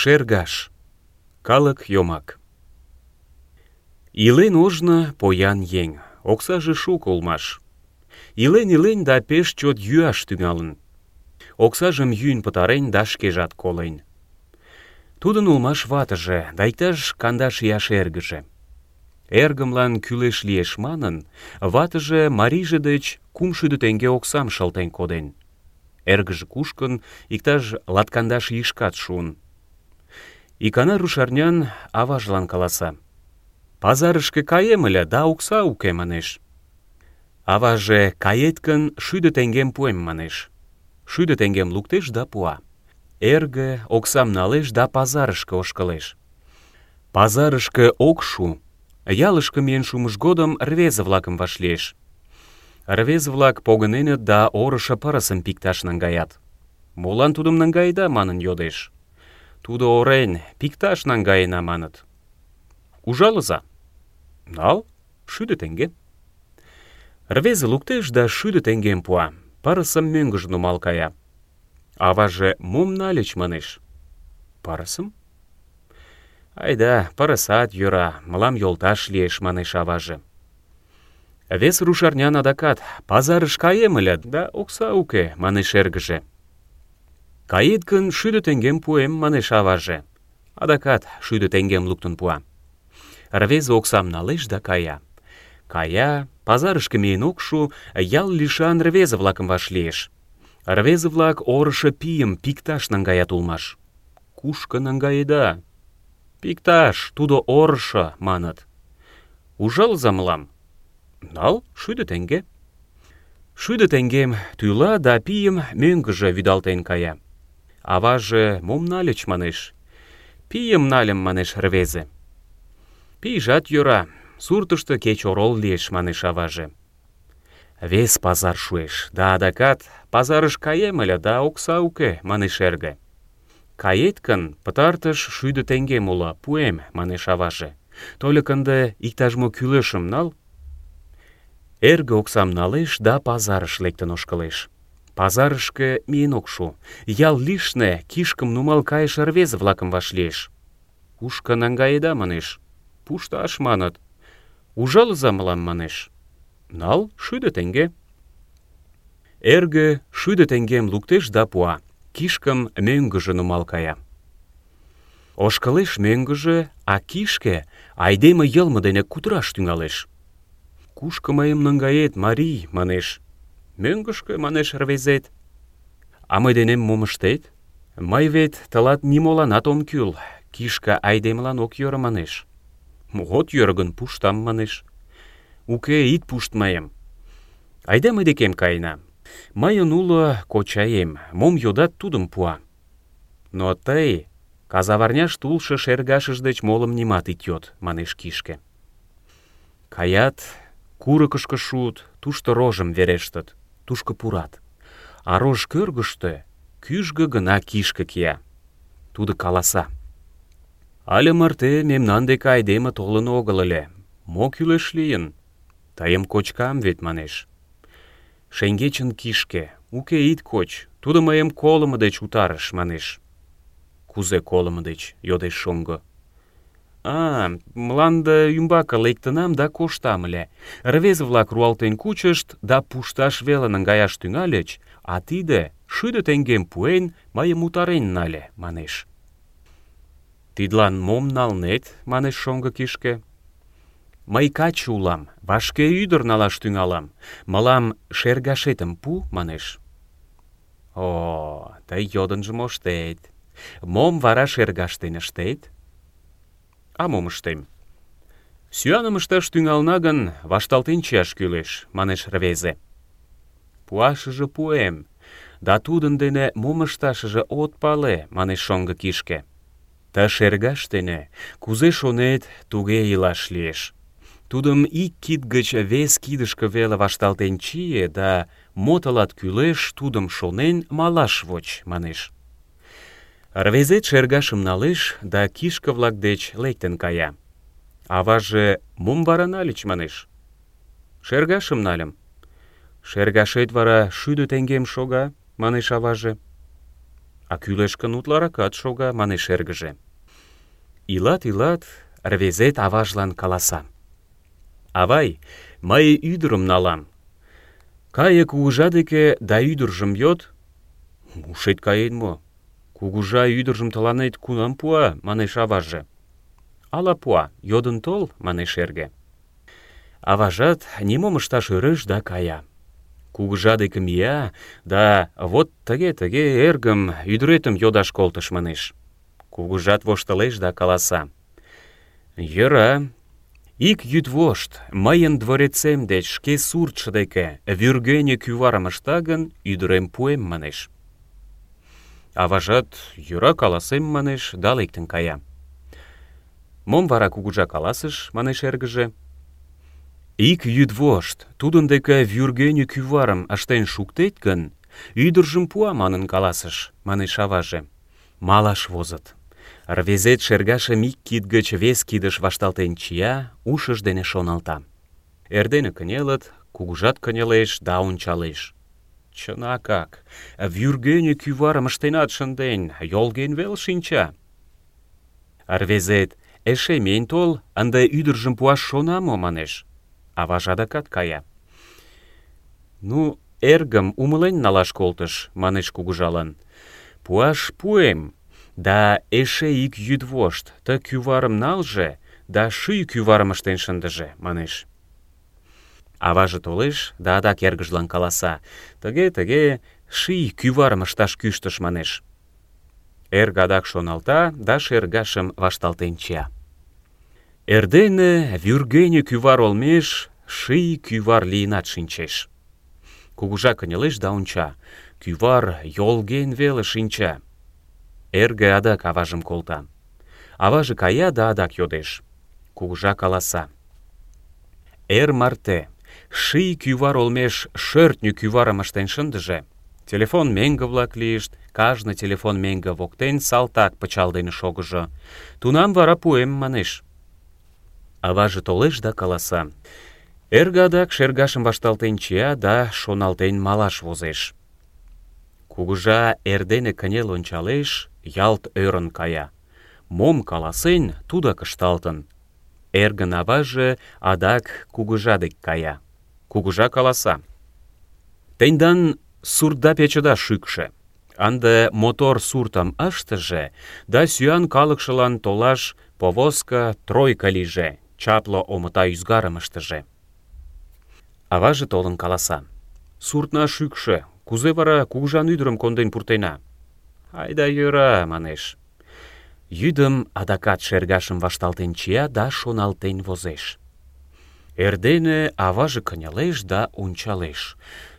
Шергаш. Калык йомак. Илен ожны поян ең, оксажы шук улмаш. Илен-илен да пеш чот йӱаш тӱҥалын. Оксажым йӱн пытарен да шкежат колен. Тудын улмаш ватыже да иктаж кандаш ияш эргыже. Эргымлан кӱлеш лиеш манын, ватыже марийже деч кумшӱдӧ теҥге оксам шылтен коден. Эргыже кушкын, иктаж латкандаш ийышкат шуын. Икана рушарнян аважлан каласа. Пазарышке каем ыле, да окса уке, манеш. Аваже кает гын, шӱдӧ теҥгем пуэм, манеш. Шӱдӧ теҥгем луктеш да пуа. Эрге оксам налеш да пазарышке ошкылеш. Пазарышке ок шу, ялышке миен шумыж годым рвезе-влакым вашлиеш. Рвезе-влак погыненыт да орышо пырысым пикташ наҥгаят. Молан тудым наҥгаеда манын йодеш. Тудо орен, пикташ наҥгаена маныт. Ужалыза. Нал, шӱдӧ теҥге. Рвезе луктеш да шӱдӧ теҥгем пуа. Пырысым мӧҥгыж нумал кая. Аваже мом нальыч манеш. Пырысым? Айда, пырысат йӧра, мылам йолташ лиеш, манеш аваже. Вес рушарнян адакат пазарыш каем да окса уке, манеш эргыже. Кает гын, шӱдӧ теҥгем пуэм, манеш аваже. Адакат шӱдӧ теҥгем луктын пуа. Рвезе оксам налеш да кая. Кая, пазарышке миен ок шу, ял лишан рвезе-влакым вашлиеш. Рвезе-влак орышо пийым пикташ наҥгаят улмаш. Кушко наҥгаеда? Пикташ, тудо орышо, маныт. Ужалыза мылам. Нал, шӱдӧ теҥге. Шӱдӧ теҥгем тӱла да пийым мӧҥгыжӧ вӱдалтен кая. Аваже мом нальыч, манеш. Пийым нальым, манеш рвезе. Пийжат йӧра, суртышто кеч орол лиеш, манеш аваже. Вес пазар шуэш, да адакат пазарыш каем ыле, да окса уке, манеш эрге. Кает гын, пытартыш шӱдӧ теҥгем уло, пуэм, манеш аваже. Тольык ынде иктаж-мо кӱлешым нал. Эрге оксам налеш да пазарыш лектын ошкылеш. Пазарышке миен ок шу. Ял лишне кишкым нумал кайыше рвезе-влакым вашлиеш. Кушко наҥгаеда, манеш. Пушташ маныт. Ужалыза мылам, манеш. Нал шӱдӧ теҥге. Эрге шӱдӧ теҥгем луктеш да пуа. Кишкым мӧҥгыжӧ нумал кая. Ошкылеш а кишке айдеме йылме дене кутыраш тӱҥалеш. «Кушко мыйым наҥгает, марий?» — манеш. «Мӧҥгышкӧ», — манеш рвезет. «А денем мом ыштет? Мый вет тылат нимоланат ом кӱл. Кишка айдемылан ок йӧрӧ», — манеш. «От йӧрӧ пуштам», — манеш. «Уке, ит пушт мыйым. Айда мый декем каена. Мыйын уло кочаем, мом йодат, тудым пуа. Но тый казаварняште улшо шергашыж деч молым нимат ит йод», — манеш кишке. Каят, курыкышко шуыт, тушто рожым верештыт, тушко пурат. А рож кӧргыштӧ кӱжгӧ гына кишке кия. Тудо каласа. Але марте мемнан деке айдеме толын огыл ыле. Мо кӱлеш лийын? Тыйым кочкам вет, манеш. Шеҥгечын кишке, уке ит коч, тудо мыйым колымо деч утарыш, манеш. Кузе колымо деч? йодеш шоҥго. А, мланде ӱмбаке лектынам да коштам ыле. Рвезе-влак руалтен кучышт да пушташ веле наҥгаяш тӱҥальыч, а тиде, шӱдӧ теҥгем пуэн, мыйым утарен нале, манеш. Тидлан мом налнет, манеш шоҥго кишке. Мый каче улам, вашке ӱдыр налаш тӱҥалам. Мылам шергашетым пу, манеш. О, тый йодынжо моштет. Мом вара шергаш дене ыштет? А мом ыштем? Сӱаным ышташ тӱҥална гын, вашталтен чияш кӱлеш, манеш рвезе. Пуашыже пуэм, да тудын дене мом ышташыже от пале, манеш шоҥго кишке. Ты шергаш дене, кузе шонет, туге илаш лиеш. Тудым ик кид гыч вес кидышке веле вашталтен чие да мо тылат кӱлеш, тудым шонен малаш воч, манеш. Рвезет шергашым налеш да кишке-влак деч лектын кая. Аваже мом вара нальыч, манеш. Шергашым нальым. Шергашет вара шӱдӧ теҥгем шога, манеш аваже. А кӱлешкын утларакат шога, манеш эргыже. Илат-илат, рвезет аважлан каласа. Авай, мый ӱдырым налам. Кае кугыжа деке да ӱдыржым йод. Ушет каен мо? Кугыжа ӱдыржым тыланет кунам пуа, манеш аваже. Ала пуа, йодын тол, манеш эрге. Аважат нимом ышташ ӧреш да кая. Кугыжа деке мия, да вот тыге-тыге эргым ӱдыретым йодаш колтыш манеш. Кугыжат воштылеш да каласа. Йӧра, ик йӱдвошт мыйын дворецем деч шке суртшо деке вӱргене кӱварым ышта гын, ӱдырем пуэм манеш. Аважат йӧра каласем манеш да лектын кая. Мом вара кугыжа каласыш, манеш эргыже. Ик йӱдвошт тудын деке вӱргене кӱварым ыштен шуктет гын, ӱдыржым пуа манын каласыш, манеш аваже. Малаш возыт. Рвезет шергашым ик кид гыч вес кидыш вашталтен чия, ушыж дене шоналта. Эрдене кынелыт, кугыжат кынелеш да ончалеш. Чынакак, вӱргене кӱварым ыштенат шынден, йолген вел шинча. Рвезет, эше мень тол, ынде ӱдыржым пуаш шона мо, манеш. Аваж адакат кая. Ну, эргым умылен налаш колтыш, манеш кугыжалан. Пуаш пуэм, да эше ик йӱдвошт ты кӱварым налже, да шӱй кӱварым ыштен шындыже, манеш. Аваже толеш да адак эргыжлан каласа. Тыге-тыге ший кӱварым ышташ кӱштыш манеш. Эрге адак шоналта да шергашым вашталтен чия. Эрдене вӱргене кӱвар олмеш ший кӱвар лийынат шинчеш. Кугыжа кынелеш да онча. Кӱвар йолген веле шинча. Эрге адак аважым колта. Аваже кая да адак йодеш. Кугыжа каласа. Эр марте ший кӱвар олмеш шӧртньӧ кӱварым ыштен шындыже. Телефон меҥге-влак лийышт, телефон меҥге воктен салтак пычал дене шогыжо. Тунам вара пуэм, манеш. Аваже толеш да каласа. Эрге адак шергашым вашталтен чия да шоналтен малаш возеш. Кугыжа эрдене кынел ончалеш, ялт ӧрын кая. Мом каласен, тудак ышталтын. Эргын аваже адак кугыжа дек кая. Кугыжа каласа. Тендан суртда печыда шӱкшӧ. Ынде мотор суртым ыштыже, да сӱан калыкшылан толаш повозка тройка лийже, чапле омыта ӱзгарым ыштыже. Аваже толын каласа. Суртна шӱкшӧ, кузе вара кугыжан ӱдырым конден пуртена? Айда йӧра, манеш. Йӱдым адакат шергашым вашталтен чия да шоналтен возеш. Эрдене аваже кынелеш да ончалеш.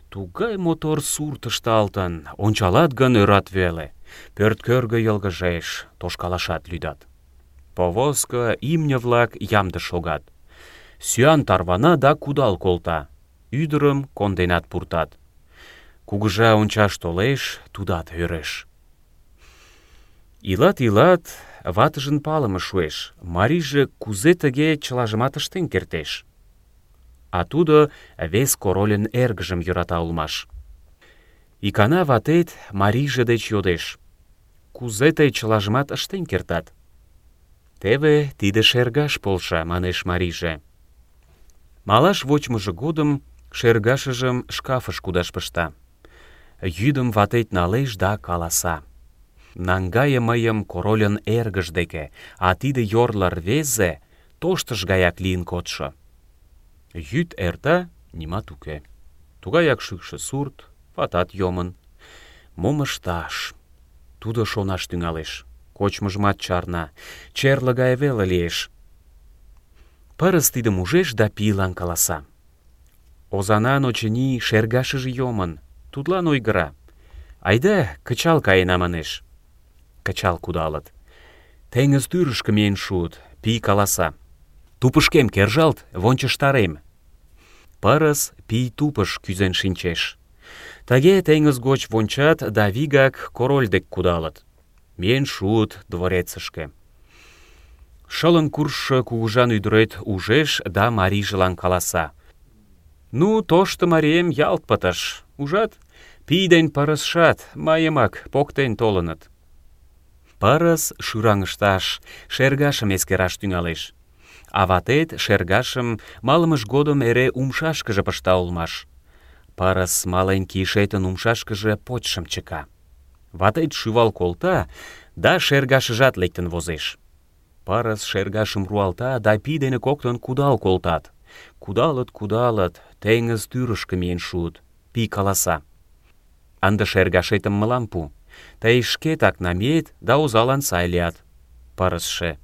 Тугай мотор сурт ышталтын, ончалат гын ӧрат веле. Пӧрт кӧргӧ йылгыжеш, тошкалашат лӱдат. Повозко, имне-влак ямде шогат. Сӱан тарвана да кудал колта. Ӱдырым конденат пуртат. Кугыжа ончаш толеш, тудат ӧреш. Илат-илат, ватыжын палыме шуэш. Марийже кузе тыге чылажымат ыштен кертеш. А тудо вес корольын эргыжым йӧрата улмаш. Икана ватет марийже деч йодеш. Кузе тый чылажымат ыштен кертат? Теве тиде шергаш полша, манеш марийже. Малаш вочмыжо годым шергашыжым шкафыш кудаш пышта. Йӱдым ватет налеш да каласа. Наҥгае мыйым корольын эргыж деке, а тиде йорло рвезе тоштыш гаяк лийын кодшо. Йӱд эрта, нимат уке. Тугаяк шӱкшӧ сурт, ватат йомын. Мом ышташ? Тудо шонаш тӱҥалеш. Кочмыжымат чарна, черле гай веле лиеш. Пырыс тидым ужеш да пийлан каласа. Озанан, очыни, шергашыже йомын. Тудлан ойгыра. Айда, кычал каена манеш. Кычал кудалыт. Теҥыз тӱрышкӧ миен шуыт, пий каласа. Тупышкем кержалт, вончыштарем. Пырыс пий тупыш кӱзен шинчеш. Тыге теҥыз гоч вончат да вигак король дек кудалыт. Миен шуыт дворецышке. Шылын куржшо кугыжан ӱдырет ужеш да марийжылан каласа. Ну, тошто марием ялт пытыш. Ужат, Пиден парысшат, майымак поктен толыныт. Пырыс шӱраҥышташ, шергашым эскераш тӱҥалеш. А ватет шергашым малымыж годым эре умшашкыже пышта улмаш. Пырыс мален кийышетын умшашкыже почшым чыка. Ватет шӱвал колта, да шергашыжат лектын возеш. Пырыс шергашым руалта да пий дене коктын кудал колтат. Кудалыт, кудалыт, теҥыз тӱрышкӧ миен шуыт. Пий каласа. Ынде шергашетым мылам пу. Тый шкетак намиет да озалан сай лият. Пырысше.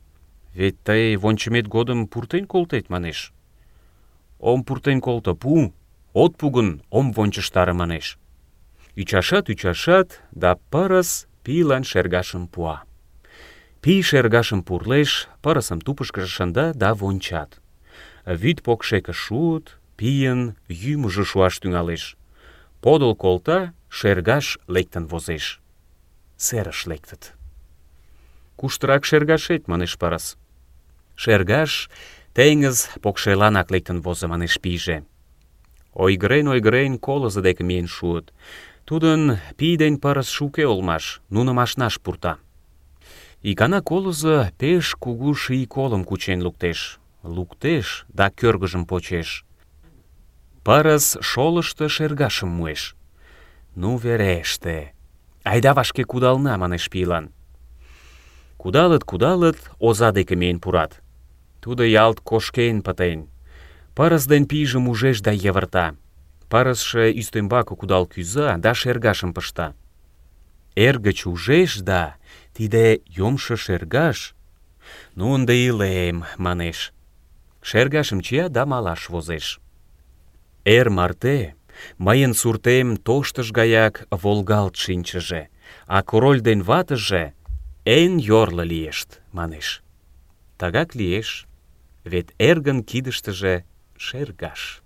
Вет тый вончымет годым пуртен колтет, манеш. Ом пуртен колто, пу. От пу ом вончыштаре, манеш. Ӱчашат, ӱчашат, да пырыс пийлан шергашым пуа. Пий шергашым пурлеш, пырысым тупышкыжо шында да вончат. Вӱд покшеке шуыт, пийын йӱмыжӧ шуаш тӱҥалеш. Подыл колта, шергаш лектын возеш. Серыш лектыт. Куштырак шергашет, манеш пырыс. Шергаш теҥыз покшеланак лектын возо, манеш пийже. Ойгырен-ойгырен колызо деке миен шуыт. Тудын пий ден пырыс шуке олмаш, нуным ашнаш пурта. Икана колызо пеш кугу ший колым кучен луктеш. Луктеш да кӧргыжым почеш. Пырыс шолышто шергашым муэш. Ну вереште. Айда вашке кудална, манеш пийлан. Кудалыт, кудалыт, оза деке миен пурат. Тудо ялт кошкен пытен. Пырыс ден пийжым ужеш да йывырта. Пырысше ӱстембаке кудал кӱза да шергашым пышта. Эргыч ужеш да тиде йомшо шергаш. Ну ынде илем, манеш. Шергашым чия да малаш возеш. Эр марте мыйын суртем тоштыш гаяк волгалт шинчыже, а король ден ватыже эн йорло лиешт, манеш. Тагак лиеш, вет эргын кидыштыже шергаш.